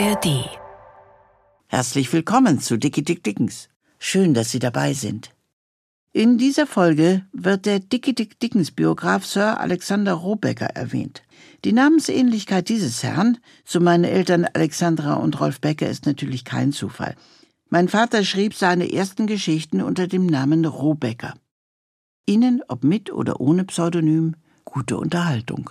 ARD. Herzlich willkommen zu Dickie Dick Dickens. Schön, dass Sie dabei sind. In dieser Folge wird der Dickie Dick Dickens Biograf Sir Alexander Robecker erwähnt. Die Namensähnlichkeit dieses Herrn zu meinen Eltern Alexandra und Rolf Becker ist natürlich kein Zufall. Mein Vater schrieb seine ersten Geschichten unter dem Namen Robecker. Ihnen, ob mit oder ohne Pseudonym, gute Unterhaltung.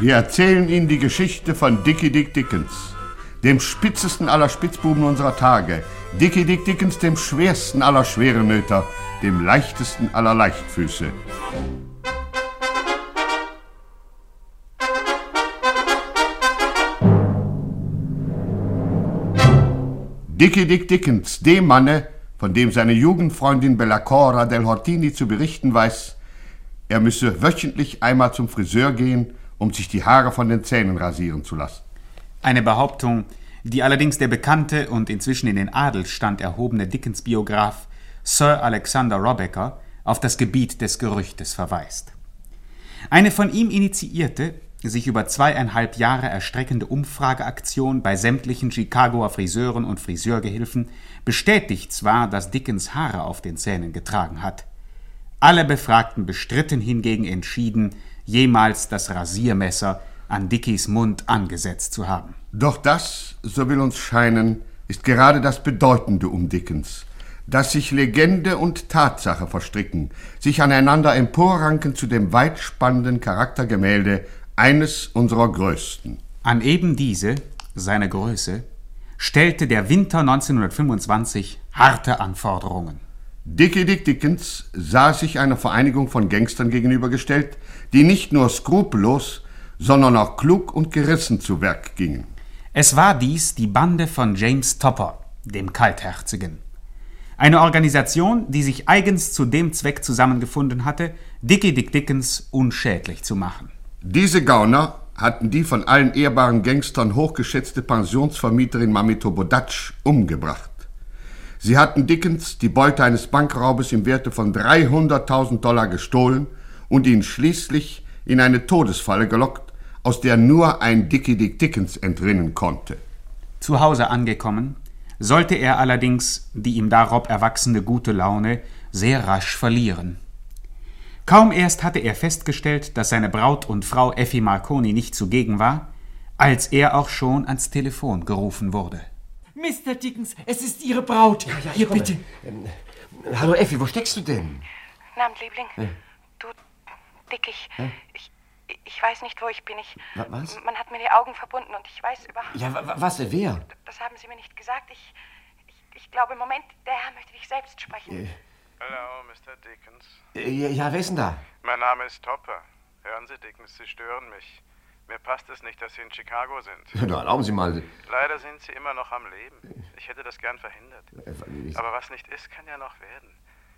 Wir erzählen Ihnen die Geschichte von Dickie Dick Dickens, dem spitzesten aller Spitzbuben unserer Tage. Dickie Dick Dickens, dem schwersten aller Schwerenöter, dem leichtesten aller Leichtfüße. Dickie Dick Dickens, dem Manne, von dem seine Jugendfreundin Bellacora del Hortini zu berichten weiß, er müsse wöchentlich einmal zum Friseur gehen um sich die Haare von den Zähnen rasieren zu lassen. Eine Behauptung, die allerdings der bekannte und inzwischen in den Adelsstand erhobene Dickens-Biograf Sir Alexander Robecker auf das Gebiet des Gerüchtes verweist. Eine von ihm initiierte, sich über zweieinhalb Jahre erstreckende Umfrageaktion bei sämtlichen Chicagoer Friseuren und Friseurgehilfen bestätigt zwar, dass Dickens Haare auf den Zähnen getragen hat. Alle Befragten bestritten hingegen entschieden, jemals das Rasiermesser an Dickies Mund angesetzt zu haben. Doch das, so will uns scheinen, ist gerade das Bedeutende um Dickens, dass sich Legende und Tatsache verstricken, sich aneinander emporranken zu dem weitspannenden Charaktergemälde eines unserer größten. An eben diese, seine Größe, stellte der Winter 1925 harte Anforderungen. Dickie Dick Dickens sah sich einer Vereinigung von Gangstern gegenübergestellt, die nicht nur skrupellos, sondern auch klug und gerissen zu Werk gingen. Es war dies die Bande von James Topper, dem Kaltherzigen. Eine Organisation, die sich eigens zu dem Zweck zusammengefunden hatte, Dickie Dick Dickens unschädlich zu machen. Diese Gauner hatten die von allen ehrbaren Gangstern hochgeschätzte Pensionsvermieterin Mamito Bodatsch umgebracht. Sie hatten Dickens die Beute eines Bankraubes im Werte von 300.000 Dollar gestohlen und ihn schließlich in eine Todesfalle gelockt, aus der nur ein Dickie Dick Dickens entrinnen konnte. Zu Hause angekommen, sollte er allerdings die ihm darob erwachsene gute Laune sehr rasch verlieren. Kaum erst hatte er festgestellt, dass seine Braut und Frau Effi Marconi nicht zugegen war, als er auch schon ans Telefon gerufen wurde. Mr. Dickens, es ist Ihre Braut. Ja, ja, Hier, komme. bitte. Ähm, hallo Effi, wo steckst du denn? Namt, Liebling. Äh. Du, Dick, ich, Hä? ich, ich weiß nicht, wo ich bin. Ich, Wa- was? Man hat mir die Augen verbunden und ich weiß überhaupt... Ja, wa- was, äh, wer? Das haben Sie mir nicht gesagt. Ich, ich, ich glaube, im Moment, der Herr möchte dich selbst sprechen. Hallo, Mr. Dickens. Äh, ja, ja, wer ist denn da? Mein Name ist Topper. Hören Sie, Dickens, Sie stören mich. Mir passt es nicht, dass Sie in Chicago sind. Na, erlauben Sie mal. Leider sind Sie immer noch am Leben. Ich hätte das gern verhindert. Äh, Aber was nicht ist, kann ja noch werden.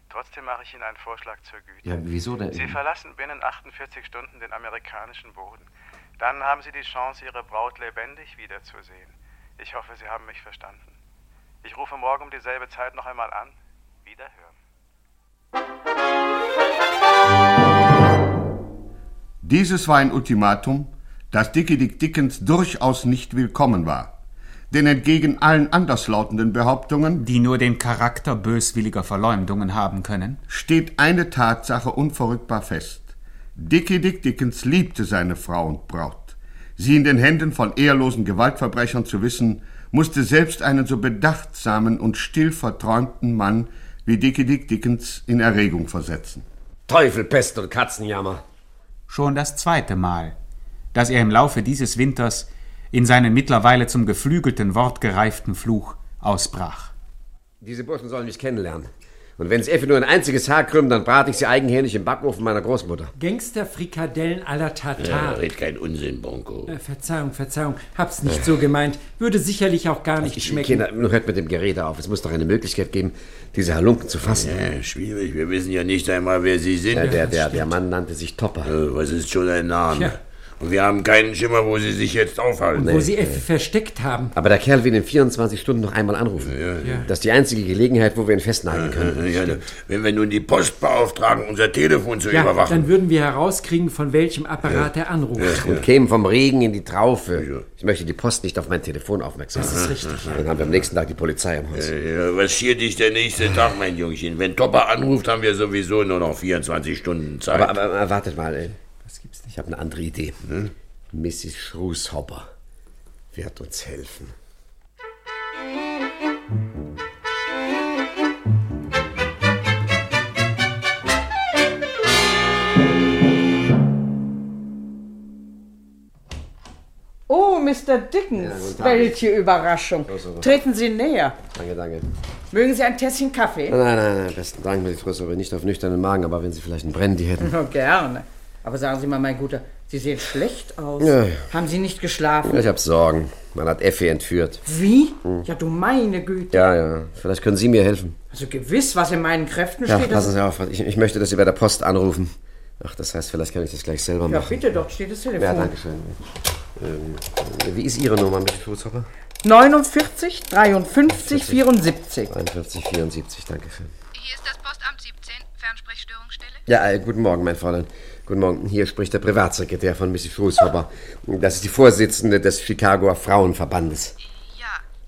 Trotzdem mache ich Ihnen einen Vorschlag zur Güte. Ja, wieso denn? Sie verlassen binnen 48 Stunden den amerikanischen Boden. Dann haben Sie die Chance, Ihre Braut lebendig wiederzusehen. Ich hoffe, Sie haben mich verstanden. Ich rufe morgen um dieselbe Zeit noch einmal an. Wiederhören. Dieses war ein Ultimatum, das Dickie Dick Dickens durchaus nicht willkommen war. Denn entgegen allen anderslautenden Behauptungen Die nur den Charakter böswilliger Verleumdungen haben können. steht eine Tatsache unverrückbar fest. Dickie Dick Dickens liebte seine Frau und Braut. Sie in den Händen von ehrlosen Gewaltverbrechern zu wissen, musste selbst einen so bedachtsamen und still verträumten Mann wie Dickie Dick Dickens in Erregung versetzen. Teufel, Pest und Katzenjammer. Schon das zweite Mal, dass er im Laufe dieses Winters in seinen mittlerweile zum geflügelten Wort gereiften Fluch ausbrach. Diese Burschen sollen mich kennenlernen. Und wenn es Effi nur ein einziges Haar krümmt, dann brate ich sie eigenhändig im Backofen meiner Großmutter. Gangsterfrikadellen à la Tatar. red kein Unsinn, Bonko. Äh, Verzeihung, Verzeihung. Hab's nicht so gemeint. Würde sicherlich auch gar nicht Ich, schmecken. Kinder, nun hört mit dem Gerede auf. Es muss doch eine Möglichkeit geben, diese Halunken zu fassen. Ja, schwierig. Wir wissen ja nicht einmal, wer Sie sind. Ja, der, der, der Mann nannte sich Topper. Äh, Was ist schon ein Name? Tja. Und wir haben keinen Schimmer, wo sie sich jetzt aufhalten. Wo sie Effi versteckt haben. Aber der Kerl will in 24 Stunden noch einmal anrufen. Das ist die einzige Gelegenheit, wo wir ihn festnageln können. Ja, wenn wir nun die Post beauftragen, unser Telefon zu Ja, überwachen. dann würden wir herauskriegen, von welchem Apparat er anruft. Und kämen vom Regen in die Traufe. Ich möchte die Post nicht auf mein Telefon aufmerksam machen. Das ist richtig. Dann haben wir am nächsten Tag die Polizei im Haus. Ja, was schiert dich der nächste Tag, mein Jungchen? Wenn Topper anruft, haben wir sowieso nur noch 24 Stunden Zeit. Aber, aber, aber wartet mal, ey. Ich habe eine andere Idee. Mrs. Schrueshopper wird uns helfen. Oh, Mr. Dickens, guten Tag. welche Überraschung. so. Treten Sie näher. Danke, danke. Mögen Sie ein Tässchen Kaffee? Nein, nein, nein, besten Dank, Mrs. Schrueshopper. Nicht auf nüchternen Magen, aber wenn Sie vielleicht einen Brandy hätten. Oh, gerne. Aber sagen Sie mal, mein Guter, Sie sehen schlecht aus. Ja, ja. Haben Sie nicht geschlafen? Ich hab Sorgen. Man hat Effi entführt. Wie? Ja, du meine Güte. Ja, ja. Vielleicht können Sie mir helfen. Also gewiss, was in meinen Kräften Ja, steht. passen Sie auf. Ich, ich möchte, dass Sie bei der Post anrufen. Ach, das heißt, vielleicht kann ich das gleich selber ja, machen. bitte, dort steht das Telefon. Ja, danke schön. Ähm, wie ist Ihre Nummer, Mrs. Schrueshopper? 49 53 74. 41, 74, danke schön. Hier ist das Postamt 17, Fernsprechstörungsstelle. Ja, äh, guten Morgen, mein Fräulein. Guten Morgen. Hier spricht der Privatsekretär von Mrs. Schrueshopper. Das ist die Vorsitzende des Chicagoer Frauenverbandes. Ja,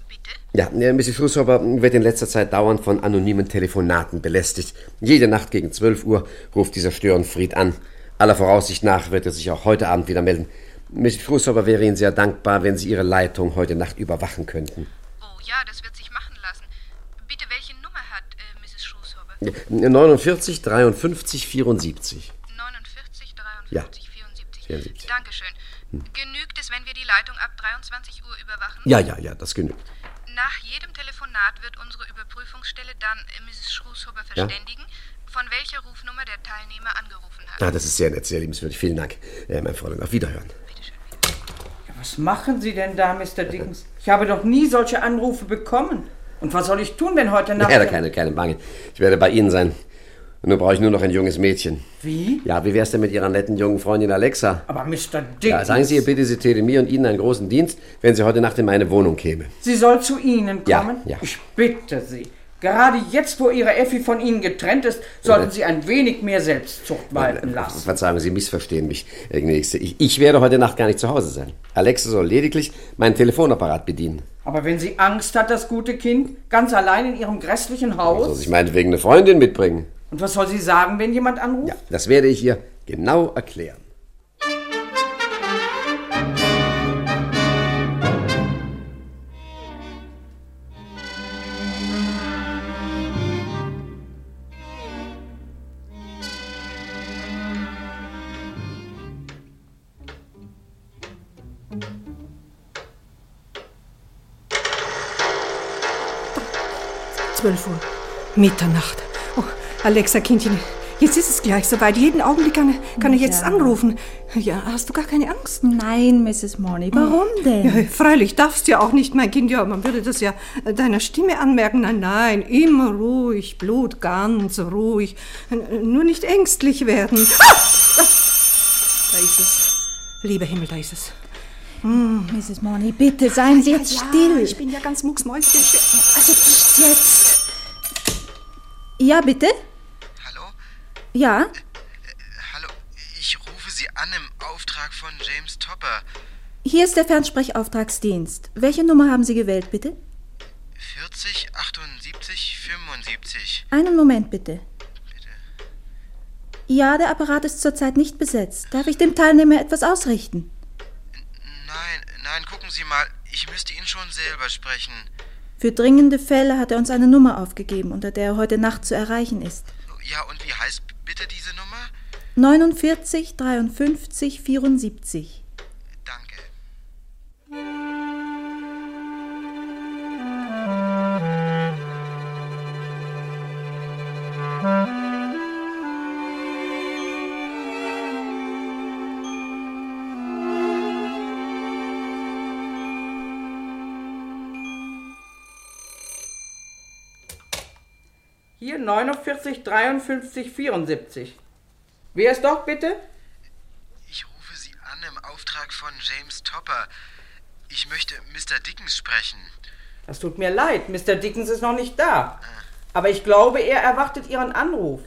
bitte? Ja, äh, Mrs. Schrueshopper wird in letzter Zeit dauernd von anonymen Telefonaten belästigt. Jede Nacht gegen 12 Uhr ruft dieser Störenfried an. Aller Voraussicht nach wird er sich auch heute Abend wieder melden. Mrs. Schrueshopper wäre Ihnen sehr dankbar, wenn Sie Ihre Leitung heute Nacht überwachen könnten. Oh ja, das wird sich machen lassen. Bitte, welche Nummer hat äh, Mrs. Schrueshopper? Ja, 49 53 74. 49 53 Ja. 74. 74. Dankeschön. Genügt es, wenn wir die Leitung ab 23 Uhr überwachen? Ja, ja, ja, das genügt. Nach jedem Telefonat wird unsere Überprüfungsstelle dann Mrs. Schrueshopper Ja. verständigen, von welcher Rufnummer der Teilnehmer angerufen hat. Ah, das ist sehr nett, sehr liebenswürdig. Vielen Dank, äh, mein Fräulein. Auf Wiederhören. Was machen Sie denn da, Mr. Dickens? Ich habe doch nie solche Anrufe bekommen. Und was soll ich tun, wenn heute Nacht... Ja, keine, keine Bange. Ich werde bei Ihnen sein. Und nun brauche ich nur noch ein junges Mädchen. Wie? Ja, wie wär's denn mit Ihrer netten jungen Freundin Alexa? Aber Mr. Ja, Dickens... sagen Sie ihr bitte, sie täte mir und Ihnen einen großen Dienst, wenn sie heute Nacht in meine Wohnung käme. Sie soll zu Ihnen Ja, kommen? ja. Ich bitte Sie. Gerade jetzt, wo Ihre Effi von Ihnen getrennt ist, sollten Sie ein wenig mehr Selbstzucht walten lassen. Verzeihung, Sie missverstehen mich, Herr Gnädigste. Ich, ich werde heute Nacht gar nicht zu Hause sein. Alexa soll lediglich meinen Telefonapparat bedienen. Aber wenn sie Angst hat, das gute Kind, ganz allein in ihrem grässlichen Soll Haus? sich meinetwegen eine Freundin mitbringen. Und was soll sie sagen, wenn jemand anruft? Ja, das werde ich ihr genau erklären. Zwölf Uhr. Mitternacht. Oh, Alexa, Kindchen, jetzt ist es gleich soweit. Jeden Augenblick kann, kann er jetzt anrufen. Ja, hast du gar keine Angst? Nein, Mrs. Morley, warum denn? Ja, freilich darfst du ja auch nicht, mein Kind. Ja, man würde das ja äh, deiner Stimme anmerken. Nein, nein, immer ruhig, Blut ganz ruhig. Nur nicht ängstlich werden. Ah! Da ist es. Lieber Himmel, da ist es. Mrs. Morley, bitte seien Sie jetzt ja, still. Ich bin ja ganz mucksmäuschen. Also nicht jetzt. Ja, bitte? Ja? Hallo, ich rufe Sie an im Auftrag von James Topper. Hier ist der Fernsprechauftragsdienst. Welche Nummer haben Sie gewählt, bitte? 40 78 75. Einen Moment, bitte. Ja, der Apparat ist zurzeit nicht besetzt. Darf ich dem Teilnehmer etwas ausrichten? Nein, nein, gucken Sie mal, ich müsste ihn schon selber sprechen. Für dringende Fälle hat er uns eine Nummer aufgegeben, unter der er heute Nacht zu erreichen ist. Ja, und wie heißt bitte diese Nummer? 49 53 74. 49 53 74. Wer ist dort bitte? Ich rufe Sie an im Auftrag Auftrag von James Topper. Ich möchte Mr. Dickens sprechen. Das tut mir leid, Mr. Dickens ist noch nicht da. Aber ich glaube, er erwartet Ihren Anruf.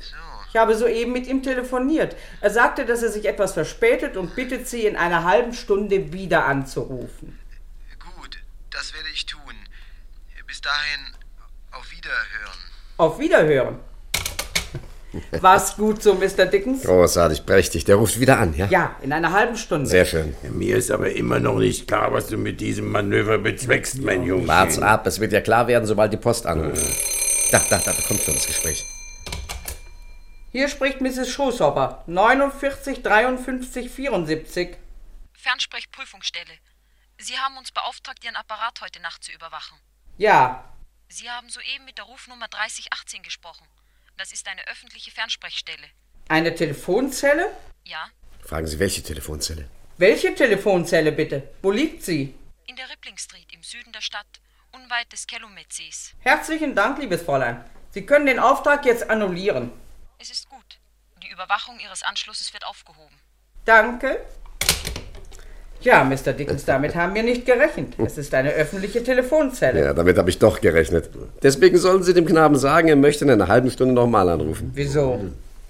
Ich habe soeben mit ihm telefoniert. Er sagte, dass er sich etwas verspätet und bittet Sie, in einer halben Stunde wieder anzurufen. Gut, das werde ich tun. Bis dahin, auf Wiederhören. Auf Wiederhören. War's gut so, Mr. Dickens? Großartig, prächtig. Der ruft wieder an, ja? Ja, in einer halben Stunde. Sehr schön. Mir ist aber immer noch nicht klar, was du mit diesem Manöver bezweckst, mein Junge. Wart's ab, es wird ja klar werden, sobald die Post anruft. Da, da, da, da kommt schon das Gespräch. Hier spricht Mrs. Schoßhopper. 49 53 74. Fernsprechprüfungsstelle. Sie haben uns beauftragt, Ihren Apparat heute Nacht zu überwachen. Ja. Sie haben soeben mit der Rufnummer 3018 gesprochen. Das ist eine öffentliche Fernsprechstelle. Eine Telefonzelle? Ja, Fragen Sie, welche Telefonzelle? Welche Telefonzelle bitte? Wo liegt sie? in der Rippling Street im Süden der Stadt, unweit des Calumet-Sees. Herzlichen Dank, liebes Fräulein. Sie können den Auftrag jetzt annullieren. Es ist gut. Die Überwachung Ihres Anschlusses wird aufgehoben. Danke. Ja, Mr. Dickens, damit haben wir nicht gerechnet. Es ist eine öffentliche Telefonzelle. Ja, damit habe ich doch gerechnet. Deswegen sollen Sie dem Knaben sagen, er möchte in einer halben Stunde nochmal anrufen. Wieso?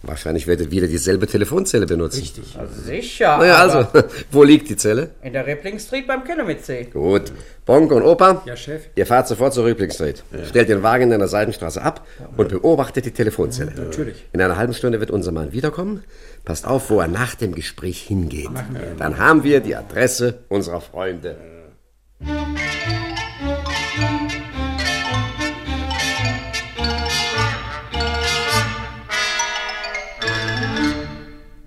Wahrscheinlich wird er wieder dieselbe Telefonzelle benutzen. Richtig. Sicher. Naja, also, wo liegt die Zelle? In der Rippling Street beim Calumet-See. Gut. Bonk und Opa? Ja, Chef. Ihr fahrt sofort zur Rippling Street. Stellt den Wagen in der Seitenstraße ab und beobachtet die Telefonzelle. Natürlich. In einer halben Stunde wird unser Mann wiederkommen. Passt auf, wo er nach dem Gespräch hingeht. Dann haben wir die Adresse unserer Freunde.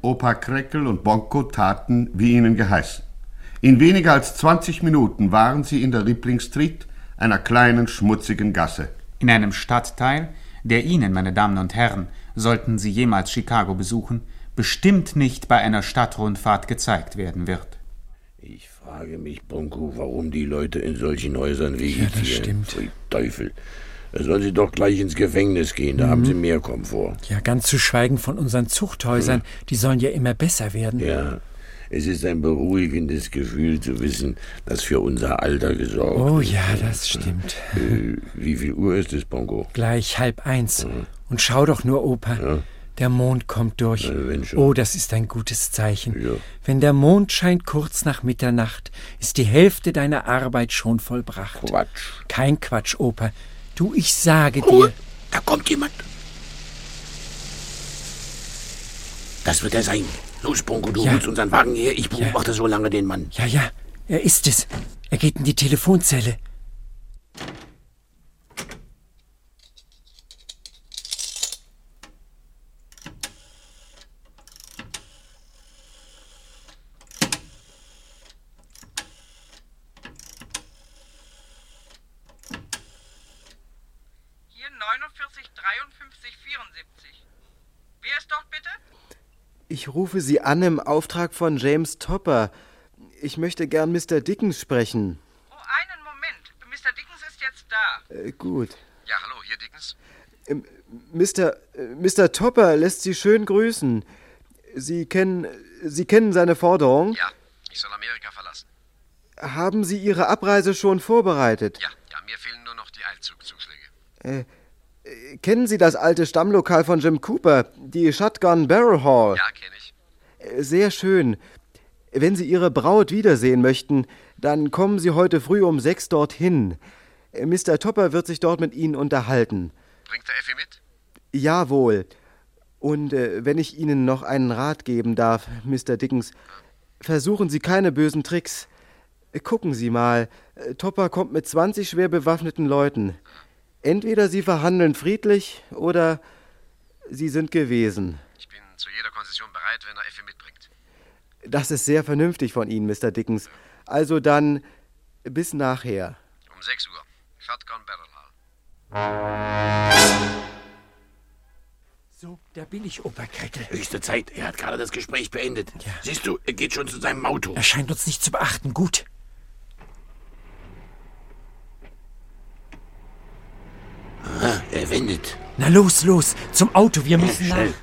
Opa Kreckel und Bonko taten, wie ihnen geheißen. In weniger als 20 Minuten waren sie in der Rippling Street, einer kleinen, schmutzigen Gasse. In einem Stadtteil, der Ihnen, meine Damen und Herren, sollten Sie jemals Chicago besuchen, bestimmt nicht bei einer Stadtrundfahrt gezeigt werden wird. Ich frage mich, Bonko, warum die Leute in solchen Häusern vegetieren. das stimmt. Pfui Teufel. Da sollen sie doch gleich ins Gefängnis gehen, da Mhm. haben sie mehr Komfort. Ja, ganz zu schweigen von unseren Zuchthäusern. Die sollen ja immer besser werden. Ja, es ist ein beruhigendes Gefühl zu wissen, dass für unser Alter gesorgt Oh ist. ja, das stimmt. Äh, wie viel Uhr ist es, Bonko? Gleich halb eins. Und schau doch nur, Opa. Der Mond kommt durch. Oh, das ist ein gutes Zeichen. Ja. Wenn der Mond scheint kurz nach Mitternacht, ist die Hälfte deiner Arbeit schon vollbracht. Quatsch. Kein Quatsch, Opa. Du, ich sage dir. Da kommt jemand. Das wird er sein. Los, Bonko, du Ja. holst unseren Wagen her. Ich beobachte so lange den Mann. Ja, ja, er ist es. Er geht in die Telefonzelle. Hier 49 53 74. Wer ist dort bitte? Ich rufe Sie an im Auftrag von James Topper. Ich möchte gern Mr. Dickens sprechen. Oh, einen Moment. Mr. Dickens ist jetzt da. Äh, gut. Ja, hallo, hier Dickens. Ähm, Mr. äh, Mr. Topper lässt Sie schön grüßen. Sie kennen, Sie kennen seine Forderung. Ja, ich soll Amerika verlassen. Haben Sie Ihre Abreise schon vorbereitet? Ja, ja, mir fehlen nur noch die Eilzugzuschläge. Äh, äh, kennen Sie das alte Stammlokal von Jim Cooper, die Shotgun Barrel Hall? Ja, kenne ich. Sehr schön. Wenn Sie Ihre Braut wiedersehen möchten, dann kommen Sie heute früh um sechs dorthin. Mr. Topper wird sich dort mit Ihnen unterhalten. Bringt der Effi mit? Jawohl. Und äh, wenn ich Ihnen noch einen Rat geben darf, Mr. Dickens, versuchen Sie keine bösen Tricks. Gucken Sie mal, Topper kommt mit 20 schwer bewaffneten Leuten. Entweder Sie verhandeln friedlich oder Sie sind gewesen. Zu jeder Konzession bereit, wenn er Effi mitbringt. Das ist sehr vernünftig von Ihnen, Mr. Dickens. Also dann bis nachher. Um 6 Uhr. Shotgun Barrel Hall. So, da bin ich, Opa Kreckel. Höchste Zeit. Er hat gerade das Gespräch beendet. Siehst du, er geht schon zu seinem Auto. Er scheint uns nicht zu beachten. Gut. Ah, er wendet. Na los, los, zum Auto, wir müssen nach. Schnell.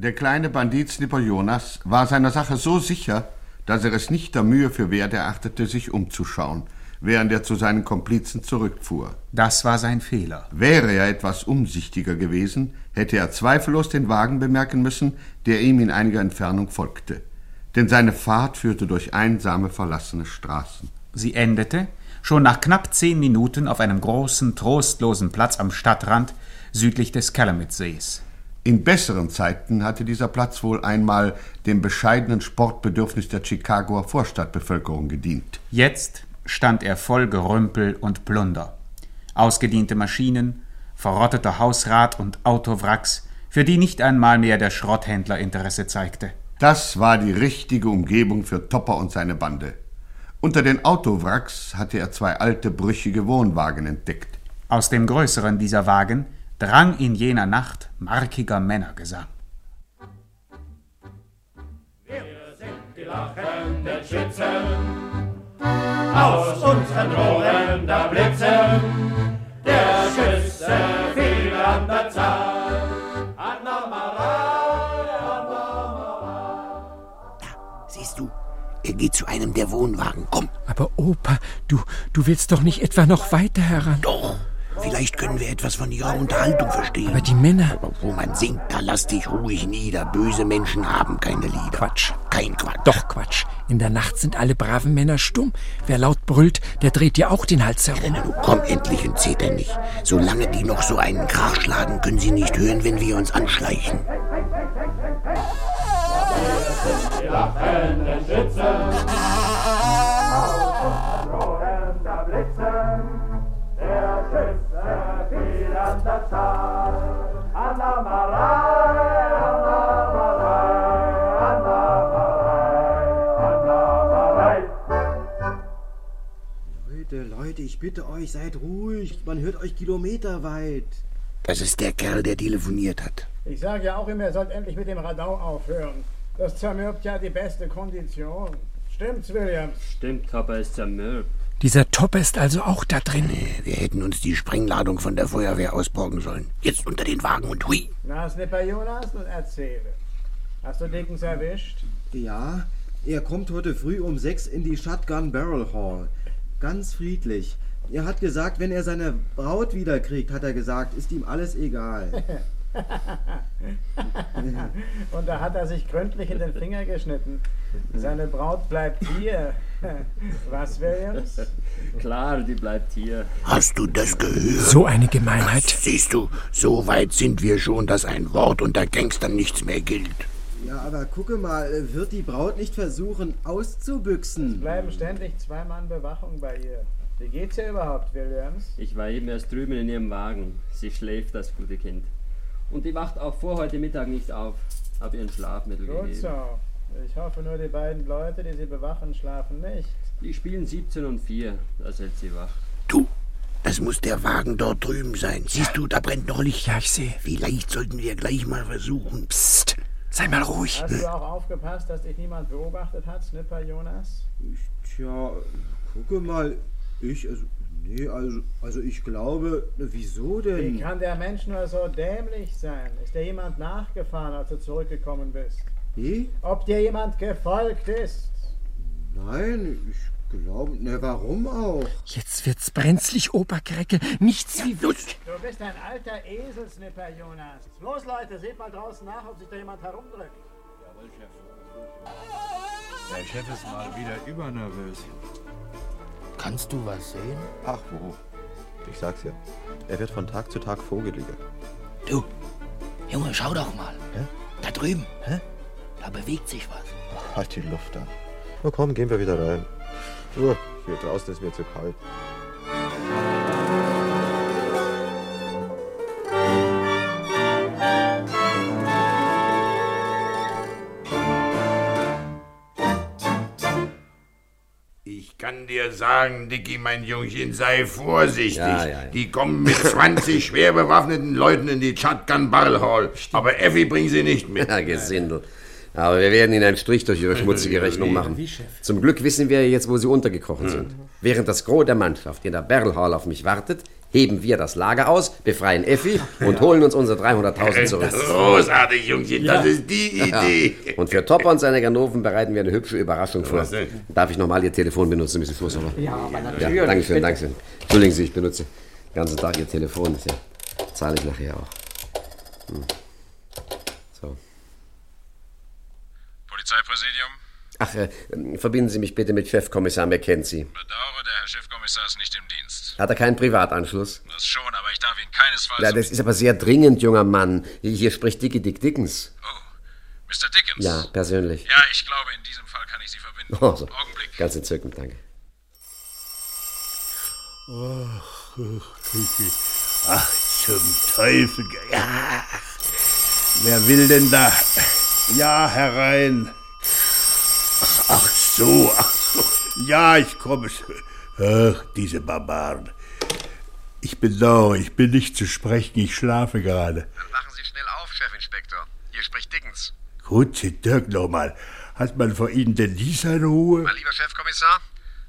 Der kleine Bandit Snipper Jonas war seiner Sache so sicher, dass er es nicht der Mühe für wert erachtete, sich umzuschauen, während er zu seinen Komplizen zurückfuhr. Das war sein Fehler. Wäre er etwas umsichtiger gewesen, hätte er zweifellos den Wagen bemerken müssen, der ihm in einiger Entfernung folgte. Denn seine Fahrt führte durch einsame, verlassene Straßen. Sie endete schon nach knapp zehn Minuten auf einem großen, trostlosen Platz am Stadtrand südlich des Calumet-Sees. In besseren Zeiten hatte dieser Platz wohl einmal dem bescheidenen Sportbedürfnis der Chicagoer Vorstadtbevölkerung gedient. Jetzt stand er voll Gerümpel und Plunder. Ausgediente Maschinen, verrotteter Hausrat und Autowracks, für die nicht einmal mehr der Schrotthändler Interesse zeigte. Das war die richtige Umgebung für Topper und seine Bande. Unter den Autowracks hatte er zwei alte, brüchige Wohnwagen entdeckt. Aus dem größeren dieser Wagen drang in jener Nacht markiger Männergesang. Wir sind die lachenden Schützen, aus unseren Rohren da blitzen, der Schüsse viel an der Zahl. Siehst du, er geht zu einem der Wohnwagen. Komm. Aber Opa, du, du willst doch nicht etwa noch weiter heran. Doch. Vielleicht können wir etwas von ihrer Unterhaltung verstehen. Aber die Männer. Aber wo man singt, da lass dich ruhig nieder. Böse Menschen haben keine Lieder. Quatsch. Kein Quatsch. Doch Quatsch. In der Nacht sind alle braven Männer stumm. Wer laut brüllt, der dreht dir auch den Hals herum. Ja, komm endlich und zeter nicht. Solange die noch so einen Krach schlagen, können sie nicht hören, wenn wir uns anschleichen. Die lachenden Schützen, Leute, ich bitte euch, seid ruhig. Man hört euch kilometerweit. Das ist der Kerl, der telefoniert hat. Ich sage ja auch immer, ihr sollt endlich mit dem Radau aufhören. Das zermürbt ja die beste Kondition. Stimmt's, Williams? Stimmt, Papa ist zermürbt. Dieser Topper ist also auch da drin. Wir hätten uns die Sprengladung von der Feuerwehr ausborgen sollen. Jetzt unter den Wagen und hui. Na, Snipper Jonas, nun erzähle. Hast du Dickens erwischt? Ja, er kommt heute früh um sechs in die Shotgun Barrel Hall. Ganz friedlich. Er hat gesagt, wenn er seine Braut wiederkriegt, hat er gesagt, ist ihm alles egal. Und da hat er sich gründlich in den Finger geschnitten. Seine Braut bleibt hier. Was, Williams? Klar, die bleibt hier. Hast du das gehört? So eine Gemeinheit. Das siehst du, so weit sind wir schon, dass ein Wort unter Gangstern nichts mehr gilt. Ja, aber gucke mal, wird die Braut nicht versuchen auszubüchsen? Es bleiben ständig zwei Mann Bewachung bei ihr. Wie geht's ihr überhaupt, Williams? Ich war eben erst drüben in ihrem Wagen. Sie schläft, das gute Kind. Und die wacht auch vor heute Mittag nicht auf. Hab ihr ein Schlafmittel Gut gegeben. so. Ich hoffe nur, die beiden Leute, die sie bewachen, schlafen nicht. Die spielen 17 und 4. Das hält sie wach. Du, das muss der Wagen dort drüben sein. Siehst du, da brennt noch Licht. Ja, ich sehe. Vielleicht sollten wir gleich mal versuchen. Psst, sei mal ruhig. Hast du auch aufgepasst, dass dich niemand beobachtet hat, Snipper Jonas? Tja, gucke mal, ich, also, nee, also, also ich glaube, wieso denn? Wie kann der Mensch nur so dämlich sein? Ist dir jemand nachgefahren, als du zurückgekommen bist? Wie? Ob dir jemand gefolgt ist? Nein, ich glaube, ne, warum auch? Jetzt wird's brenzlig, Opa Krecke. Nichts wie Los. Du bist ein alter Eselsnipper, Jonas. Los, Leute, seht mal draußen nach, ob sich da jemand herumdrückt. Jawohl, Chef. Der Chef ist mal wieder übernervös. Kannst du was sehen? Ach, wo? Ich sag's ja. Er wird von Tag zu Tag vogeliger. Du, Junge, schau doch mal. Hä? Da drüben. Hä? Da bewegt sich was. Ach, halt die Luft an. Na komm, gehen wir wieder rein. Oh, hier draußen ist mir zu kalt. Ich kann dir sagen, Dicky, mein Jungchen, sei vorsichtig. Ja, ja, ja. Die kommen mit 20 schwer bewaffneten Leuten in die Shotgun Barrel Hall. Aber Effi bringen sie nicht mit. Ja, Gesindel. Aber wir werden Ihnen einen Strich durch Ihre schmutzige Rechnung machen. Zum Glück wissen wir jetzt, wo Sie untergekrochen sind. Während das Gros der Mannschaft in der Barrel Hall auf mich wartet, heben wir das Lager aus, befreien Effi und holen uns unsere 300.000 zurück. Großartig, Jungchen, das ist die Idee. Und für Topper und seine Ganoven bereiten wir eine hübsche Überraschung vor. Darf ich nochmal Ihr Telefon benutzen, Mrs. Fußhofer? Ja, aber natürlich. Ja, danke schön, bitte. danke schön. Entschuldigen Sie, ich benutze den ganzen Tag Ihr Telefon. Das ja, zahle ich nachher auch. Hm. So. Polizeipräsidium? Ach, äh, verbinden Sie mich bitte mit Chefkommissar McKenzie. Bedauere, der Herr Chefkommissar ist nicht im Dienst. Hat er keinen Privatanschluss? Das schon, aber ich darf ihn keinesfalls... Ja, das ist aber sehr dringend, junger Mann. Hier spricht Dickie Dick Dickens. Mr. Dickens? Ja, persönlich. Ja, ich glaube, in diesem Fall kann ich Sie verbinden. Oh, so. Augenblick. Ganz entzückend, danke. Ach, ach, zum Teufel. Ja. Wer will denn da? Ja, herein. So, ach so. Ja, ich komme. Ach, diese Barbaren. Ich bedauere, ich bin nicht zu sprechen, ich schlafe gerade. Dann wachen Sie schnell auf, Chefinspektor. Hier spricht Dickens. Gut, Sie Dirk nochmal. Hat man vor Ihnen denn nie seine Ruhe? Mein lieber Chefkommissar,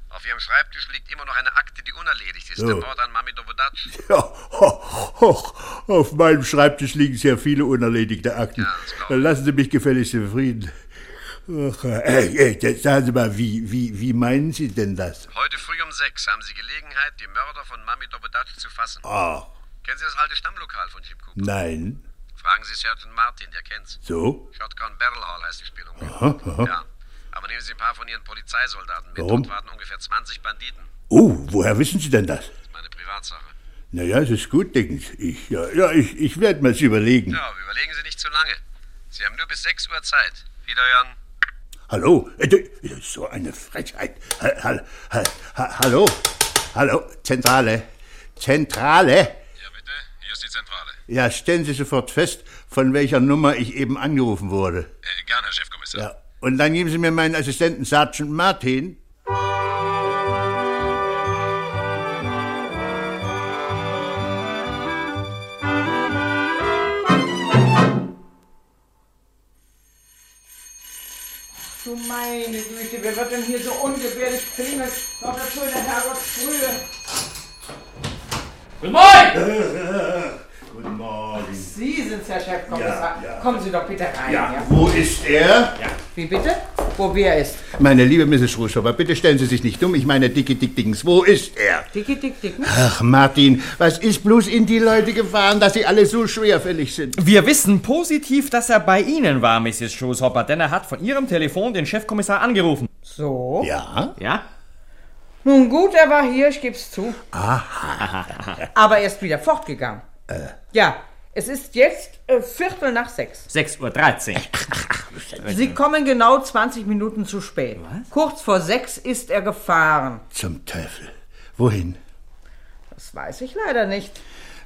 auf Ihrem Schreibtisch liegt immer noch eine Akte, die unerledigt ist. So. Der Mord an Mami Dobodatsch. Ja, hoch, hoch. Auf meinem Schreibtisch liegen sehr viele unerledigte Akten. Dann lassen Sie mich gefälligst in Frieden. Ach, äh, äh, jetzt sagen Sie mal, wie, wie, wie meinen Sie denn das? Heute früh um sechs haben Sie Gelegenheit, die Mörder von Mami Dobodatsch zu fassen. Ah, Kennen Sie das alte Stammlokal von Jim Cooper? nein. Fragen Sie Sergeant Martin, der kennt's. So? Shotgun Barrel Hall heißt die Spielung. Aha, aha. Ja. Aber nehmen Sie ein paar von Ihren Polizeisoldaten mit. Warum? Dort warten ungefähr 20 Banditen. Oh, woher wissen Sie denn das? Meine Privatsache. Naja, es ist gut, Dickens. Ich, ja, ja, ich, ich werde mir's überlegen. Ja, überlegen Sie nicht zu lange. Sie haben nur bis 6 Uhr Zeit. Wiederhören. Hallo? Äh, So eine Frechheit. Ha, ha, ha, ha, hallo? Hallo? Zentrale? Zentrale? Hier ist die Zentrale. Ja, stellen Sie sofort fest, von welcher Nummer ich eben angerufen wurde. Äh, gern, Herr Chefkommissar. Ja. Und dann geben Sie mir meinen Assistenten Sergeant Martin. Meine Güte, wer wird denn hier so ungebärdig klingeln? Noch dazu in der Herrgottsfrühe. Guten Morgen! Guten Morgen. Sie sind's, Herr Chefkommissar. Ja, ja. Kommen Sie doch bitte rein. Ja, wo ist er? Wie bitte? Wo wer ist? Meine liebe Mrs. Ruschauer, bitte stellen Sie sich nicht dumm. Ich meine Dickie Dick Dickens. Wo ist er? Dickie Dick Dick. Ach, Martin, was ist bloß in die Leute gefahren, dass sie alle so schwerfällig sind? Wir wissen positiv, dass er bei Ihnen war, Mrs. Schoßhopper, denn er hat von Ihrem Telefon den Chefkommissar angerufen. So? Ja? Ja? Nun gut, er war hier, ich geb's zu. Aha. Aber er ist wieder fortgegangen. Äh. Ja, es ist jetzt äh, Viertel nach sechs. 6.13 Uhr. Sie kommen genau 20 Minuten zu spät. Kurz vor sechs ist er gefahren. Zum Teufel. Wohin? Das weiß ich leider nicht.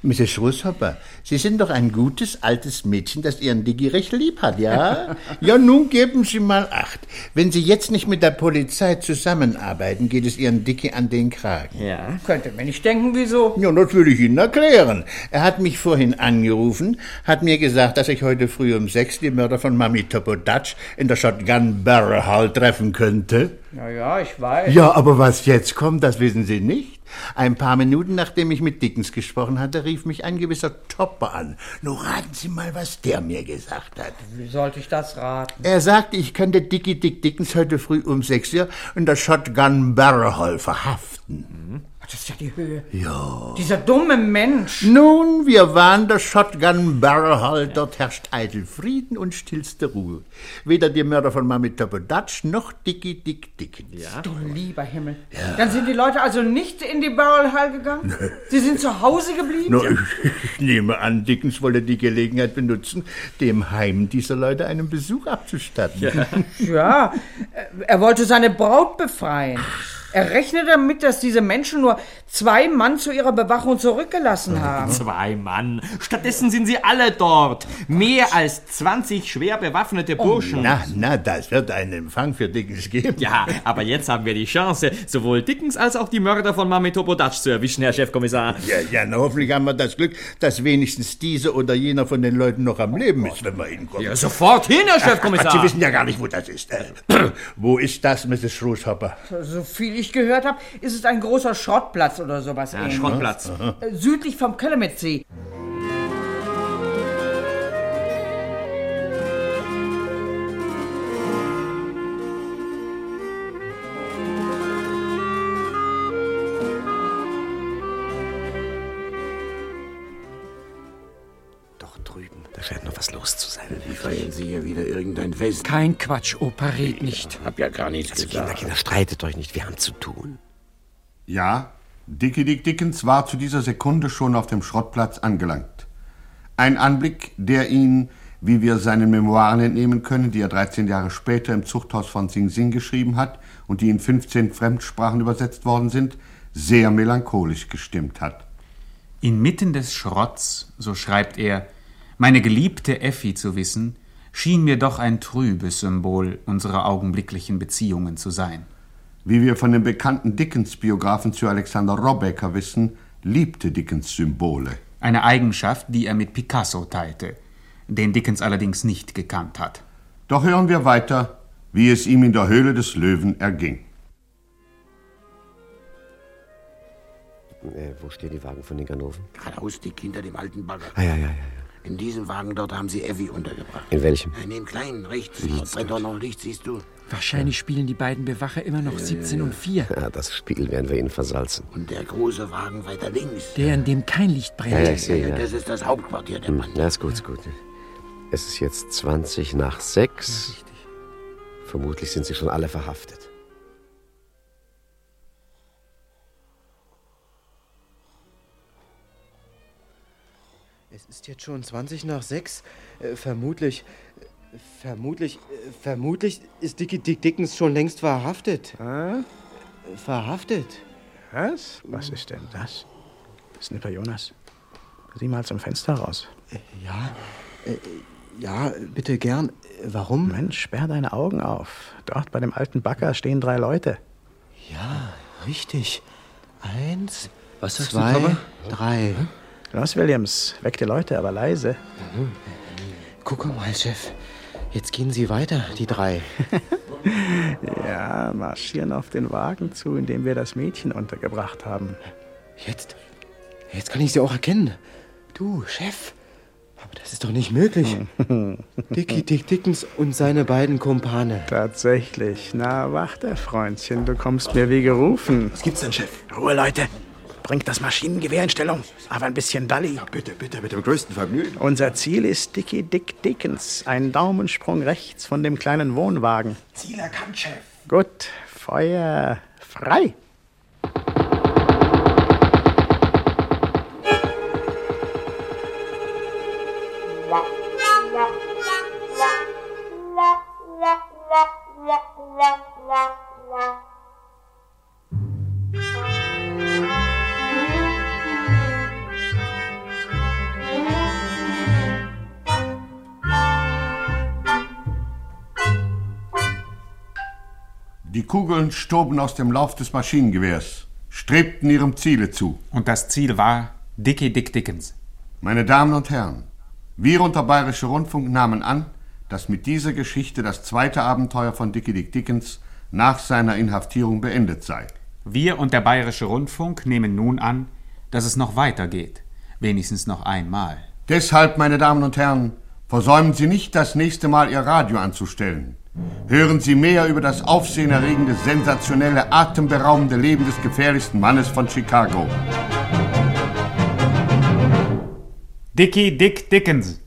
Mrs. Schrushopper, Sie sind doch ein gutes, altes Mädchen, das Ihren Diggi recht lieb hat, ja? ja, nun geben Sie mal Acht. Wenn Sie jetzt nicht mit der Polizei zusammenarbeiten, geht es Ihren Dicky an den Kragen. Ja. Könnte mir nicht denken, wieso. Ja, das will ich Ihnen erklären. Er hat mich vorhin angerufen, hat mir gesagt, dass ich heute früh um sechs die Mörder von Mami Topodatsch in der Shotgun Barrel Hall treffen könnte. Ja, ja, ich weiß. Ja, aber was jetzt kommt, das wissen Sie nicht. Ein paar Minuten nachdem ich mit Dickens gesprochen hatte, rief mich ein gewisser Topper an. Nun raten Sie mal, was der mir gesagt hat. Wie sollte ich das raten? Er sagte, ich könnte Dickie Dick Dickens heute früh um sechs Uhr in der Shotgun Barrel Hall verhaften. Das ist ja die Höhe. Ja. Dieser dumme Mensch. Nun, wir waren der Shotgun Barrel Hall. Dort herrscht eitel Frieden und stillste Ruhe. Weder die Mörder von Mami Topodatsch noch Dickie Dick Dickens. Ja. Du lieber Himmel. Dann sind die Leute also nicht in die Barrel Hall gegangen? Sie sind zu Hause geblieben? No, ich, ich nehme an, Dickens wolle die Gelegenheit benutzen, dem Heim dieser Leute einen Besuch abzustatten. Ja, äh, er wollte seine Braut befreien. Er rechnet damit, dass diese Menschen nur zwei Mann zu ihrer Bewachung zurückgelassen haben. Zwei Mann. Stattdessen sind sie alle dort. Mehr als 20 schwer bewaffnete Burschen. Na, na, das wird einen Empfang für Dickens geben. Ja, aber jetzt haben wir die Chance, sowohl Dickens als auch die Mörder von Mami Topodatsch zu erwischen, Herr Chefkommissar. Ja, ja, na, hoffentlich haben wir das Glück, dass wenigstens diese oder jener von den Leuten noch am Leben ist, wenn wir hinkommen. Ja, sofort hin, Herr Chefkommissar. Ach, Sie wissen ja gar nicht, wo das ist. Äh, wo ist das, Mrs. Schrushopper? So viel ich richtig gehört habe, ist es ein großer Schrottplatz oder sowas. Ja, ähnliches. Schrottplatz. Äh, Südlich vom Kellemetsee. Fest? Kein Quatsch, Opa, red nicht. Hab ja gar nichts Also, gesagt. Kinder, Kinder, streitet euch nicht, wir haben zu tun. Ja, Dickie Dick Dickens war zu dieser Sekunde schon auf dem Schrottplatz angelangt. Ein Anblick, der ihn, wie wir seinen Memoiren entnehmen können, die er 13 Jahre später im Zuchthaus von Sing Sing geschrieben hat und die in 15 Fremdsprachen übersetzt worden sind, sehr melancholisch gestimmt hat. Inmitten des Schrotts, so schreibt er, meine geliebte Effi zu wissen, schien mir doch ein trübes Symbol unserer augenblicklichen Beziehungen zu sein. Wie wir von dem bekannten Dickens-Biografen Sir Alexander Robecker wissen, liebte Dickens Symbole. Eine Eigenschaft, die er mit Picasso teilte, den Dickens allerdings nicht gekannt hat. Doch hören wir weiter, wie es ihm in der Höhle des Löwen erging. Äh, wo stehen die Wagen von den Ganoven? Geradeaus dick hinter dem alten Bagger. Ah, ja, ja, ja. In diesem Wagen dort haben sie Effi untergebracht. In welchem? In dem kleinen, rechts. Brennt doch noch Licht, siehst du. Wahrscheinlich spielen die beiden Bewacher immer noch 17 und 4. Ja, das Spiel werden wir ihnen versalzen. Und der große Wagen weiter links. Der, in dem kein Licht brennt. Ja, ja, ich sehe, ja. Das ist das Hauptquartier der Hm, Bande. ja, ist gut, ist gut. Es ist jetzt 20 nach 6. Vermutlich sind sie schon alle verhaftet. Es ist jetzt schon 20 nach 6. Äh, vermutlich. äh, Vermutlich. Äh, vermutlich ist Dickie Dick Dickens schon längst verhaftet. Äh, Verhaftet. Was? Was ist denn das? Snipper Jonas, sieh mal zum Fenster raus. Ja. Äh, ja, bitte gern. Äh, Warum? Mensch, sperr deine Augen auf. Dort bei dem alten Bagger stehen drei Leute. Ja, richtig. Eins, Was sagst du, zwei, Papa? drei. Los, Williams, weck die Leute, aber leise. Guck mal, Chef. Jetzt gehen sie weiter, die drei. Ja, marschieren auf den Wagen zu, in dem wir das Mädchen untergebracht haben. Jetzt? Jetzt kann ich sie auch erkennen. Du, Chef. Aber das ist doch nicht möglich. Dickie Dick Dickens und seine beiden Kumpane. Tatsächlich. Na, warte, Freundchen, du kommst mir wie gerufen. Was gibt's denn, Chef? Ruhe, Leute. Bringt das Maschinengewehr in Stellung. Aber ein bisschen Dalli. Bitte, bitte, mit dem größten Vergnügen. Unser Ziel ist Dickie Dick Dickens. Ein Daumensprung rechts von dem kleinen Wohnwagen. Ziel erkannt, Chef. Gut, Feuer frei. Die Kugeln stoben aus dem Lauf des Maschinengewehrs, strebten ihrem Ziele zu. Und das Ziel war Dickie Dick Dickens. Meine Damen und Herren, wir und der Bayerische Rundfunk nahmen an, dass mit dieser Geschichte das zweite Abenteuer von Dickie Dick Dickens nach seiner Inhaftierung beendet sei. Wir und der Bayerische Rundfunk nehmen nun an, dass es noch weitergeht. Wenigstens noch einmal. Deshalb, meine Damen und Herren, versäumen Sie nicht, das nächste Mal Ihr Radio anzustellen. Hören Sie mehr über das aufsehenerregende, sensationelle, atemberaubende Leben des gefährlichsten Mannes von Chicago. Dickie Dick Dickens.